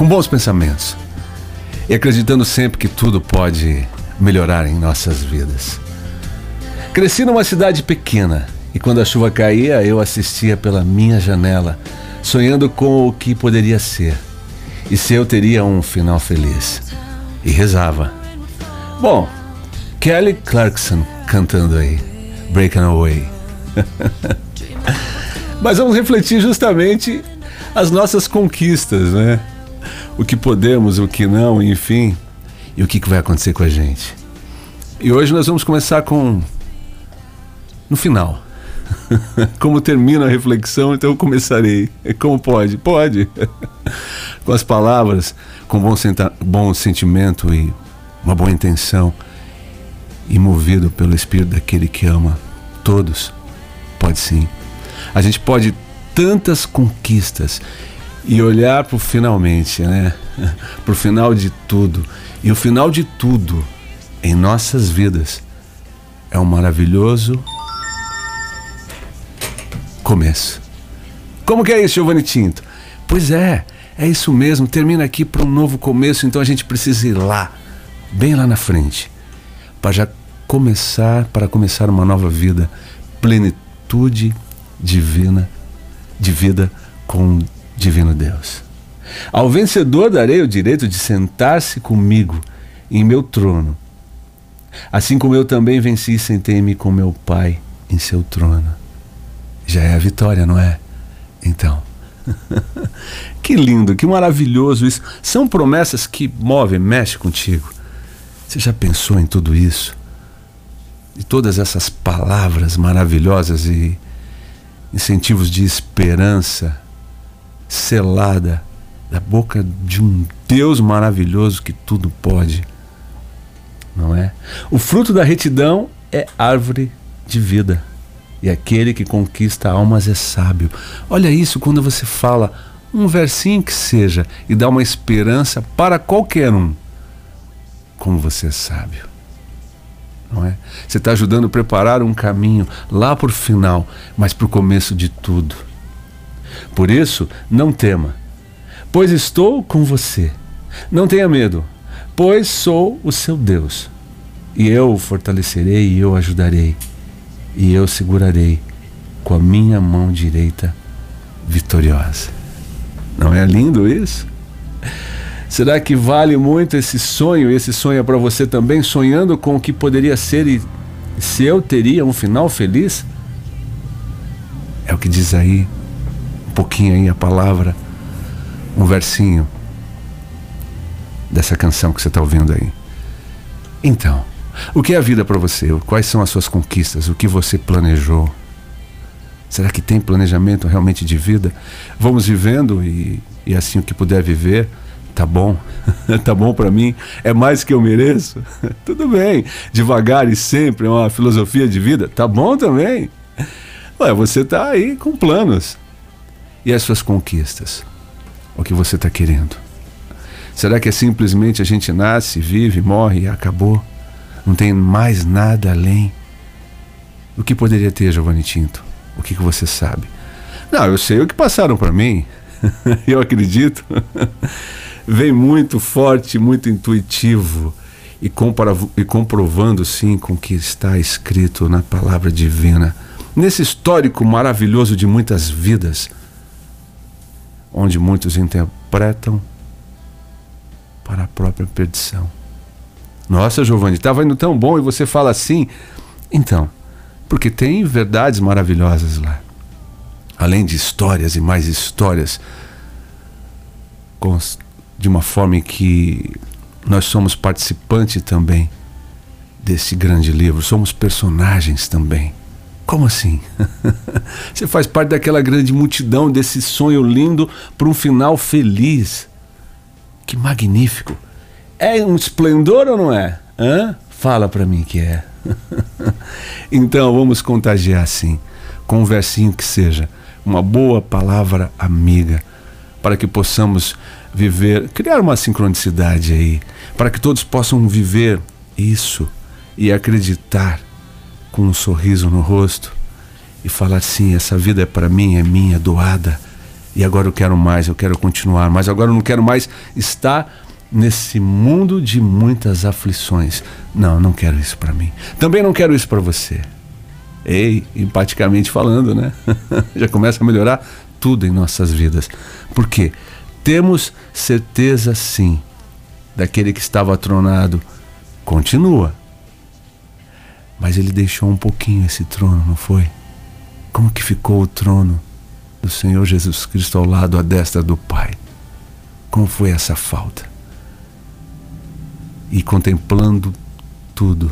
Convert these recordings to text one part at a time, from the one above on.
com bons pensamentos e acreditando sempre que tudo pode melhorar em nossas vidas. Cresci numa cidade pequena e quando a chuva caía, eu assistia pela minha janela, sonhando com o que poderia ser e se eu teria um final feliz. E rezava. Bom, Kelly Clarkson cantando aí, Breaking Away. Mas vamos refletir justamente as nossas conquistas, né? O que podemos, o que não, enfim, e o que vai acontecer com a gente. E hoje nós vamos começar com. no final. Como termina a reflexão, então eu começarei. Como pode? Pode. com as palavras, com bom, bom sentimento e uma boa intenção, e movido pelo Espírito daquele que ama todos. Pode sim. A gente pode tantas conquistas e olhar para o finalmente, né? Para o final de tudo. E o final de tudo em nossas vidas é um maravilhoso começo. Como que é isso, Giovanni Tinto? Pois é, é isso mesmo. Termina aqui para um novo começo, então a gente precisa ir lá, bem lá na frente, para já começar, para começar uma nova vida, plenitude divina, de vida com divino Deus. Ao vencedor darei o direito de sentar-se comigo em meu trono, assim como eu também venci e sentei-me com meu Pai em seu trono. Já é a vitória, não é? Então. que lindo, que maravilhoso isso. São promessas que movem, mexem contigo. Você já pensou em tudo isso? E todas essas palavras maravilhosas e incentivos de esperança selada da boca de um Deus maravilhoso que tudo pode. Não é? O fruto da retidão é árvore de vida. E aquele que conquista almas é sábio. Olha isso quando você fala um versinho que seja e dá uma esperança para qualquer um. Como você é sábio. Não é? Você está ajudando a preparar um caminho lá para o final, mas para o começo de tudo. Por isso, não tema, pois estou com você. Não tenha medo, pois sou o seu Deus. E eu o fortalecerei e eu ajudarei, e eu segurarei com a minha mão direita vitoriosa. Não é lindo isso? Será que vale muito esse sonho? Esse sonho é para você também, sonhando com o que poderia ser e se eu teria um final feliz? É o que diz aí pouquinho aí a palavra, um versinho dessa canção que você está ouvindo aí. Então, o que é a vida para você? Quais são as suas conquistas? O que você planejou? Será que tem planejamento realmente de vida? Vamos vivendo e, e assim o que puder viver, tá bom, tá bom para mim, é mais que eu mereço? Tudo bem, devagar e sempre é uma filosofia de vida, tá bom também. Ué, você tá aí com planos, e as suas conquistas? O que você está querendo? Será que é simplesmente a gente nasce, vive, morre e acabou? Não tem mais nada além? O que poderia ter, Giovanni Tinto? O que, que você sabe? Não, eu sei o que passaram para mim. eu acredito. Vem muito forte, muito intuitivo e, e comprovando sim com o que está escrito na palavra divina. Nesse histórico maravilhoso de muitas vidas onde muitos interpretam para a própria perdição. Nossa, Giovanni, estava indo tão bom e você fala assim. Então, porque tem verdades maravilhosas lá. Além de histórias e mais histórias, de uma forma em que nós somos participantes também desse grande livro, somos personagens também. Como assim? Você faz parte daquela grande multidão, desse sonho lindo para um final feliz. Que magnífico. É um esplendor ou não é? Hã? Fala para mim que é. então vamos contagiar assim, com um versinho que seja, uma boa palavra amiga, para que possamos viver, criar uma sincronicidade aí, para que todos possam viver isso e acreditar com um sorriso no rosto e falar assim: essa vida é para mim, é minha, doada, E agora eu quero mais, eu quero continuar, mas agora eu não quero mais estar nesse mundo de muitas aflições. Não, não quero isso para mim. Também não quero isso para você. Ei, empaticamente falando, né? Já começa a melhorar tudo em nossas vidas. Por quê? Temos certeza sim daquele que estava atronado continua. Mas ele deixou um pouquinho esse trono, não foi? Como que ficou o trono do Senhor Jesus Cristo ao lado à destra do Pai? Como foi essa falta? E contemplando tudo,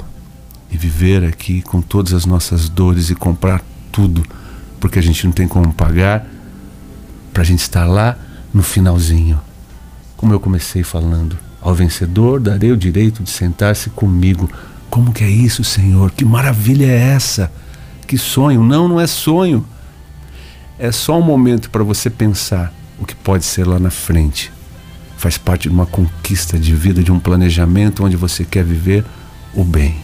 e viver aqui com todas as nossas dores e comprar tudo, porque a gente não tem como pagar, para a gente estar lá no finalzinho. Como eu comecei falando, ao vencedor darei o direito de sentar-se comigo. Como que é isso, Senhor? Que maravilha é essa? Que sonho? Não, não é sonho. É só um momento para você pensar o que pode ser lá na frente. Faz parte de uma conquista de vida, de um planejamento onde você quer viver o bem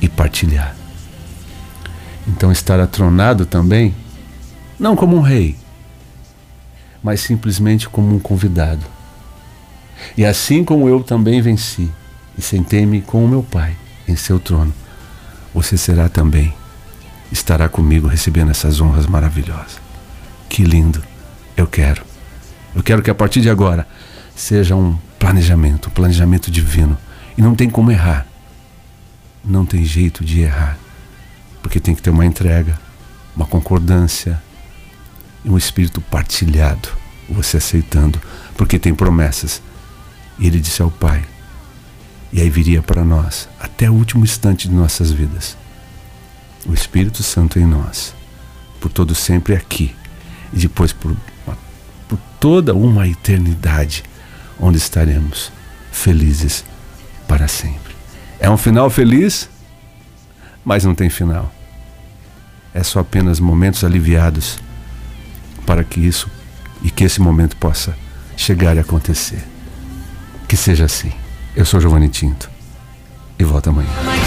e partilhar. Então, estar atronado também, não como um rei, mas simplesmente como um convidado. E assim como eu também venci e sentei-me com o meu Pai em seu trono, você será também, estará comigo recebendo essas honras maravilhosas. Que lindo! Eu quero. Eu quero que a partir de agora seja um planejamento, um planejamento divino. E não tem como errar não tem jeito de errar, porque tem que ter uma entrega, uma concordância e um espírito partilhado, você aceitando, porque tem promessas. E ele disse ao Pai, e aí viria para nós, até o último instante de nossas vidas, o Espírito Santo em nós, por todo sempre aqui, e depois por, por toda uma eternidade, onde estaremos felizes para sempre. É um final feliz, mas não tem final. É só apenas momentos aliviados para que isso e que esse momento possa chegar e acontecer. Que seja assim. Eu sou Giovanni Tinto e volto amanhã.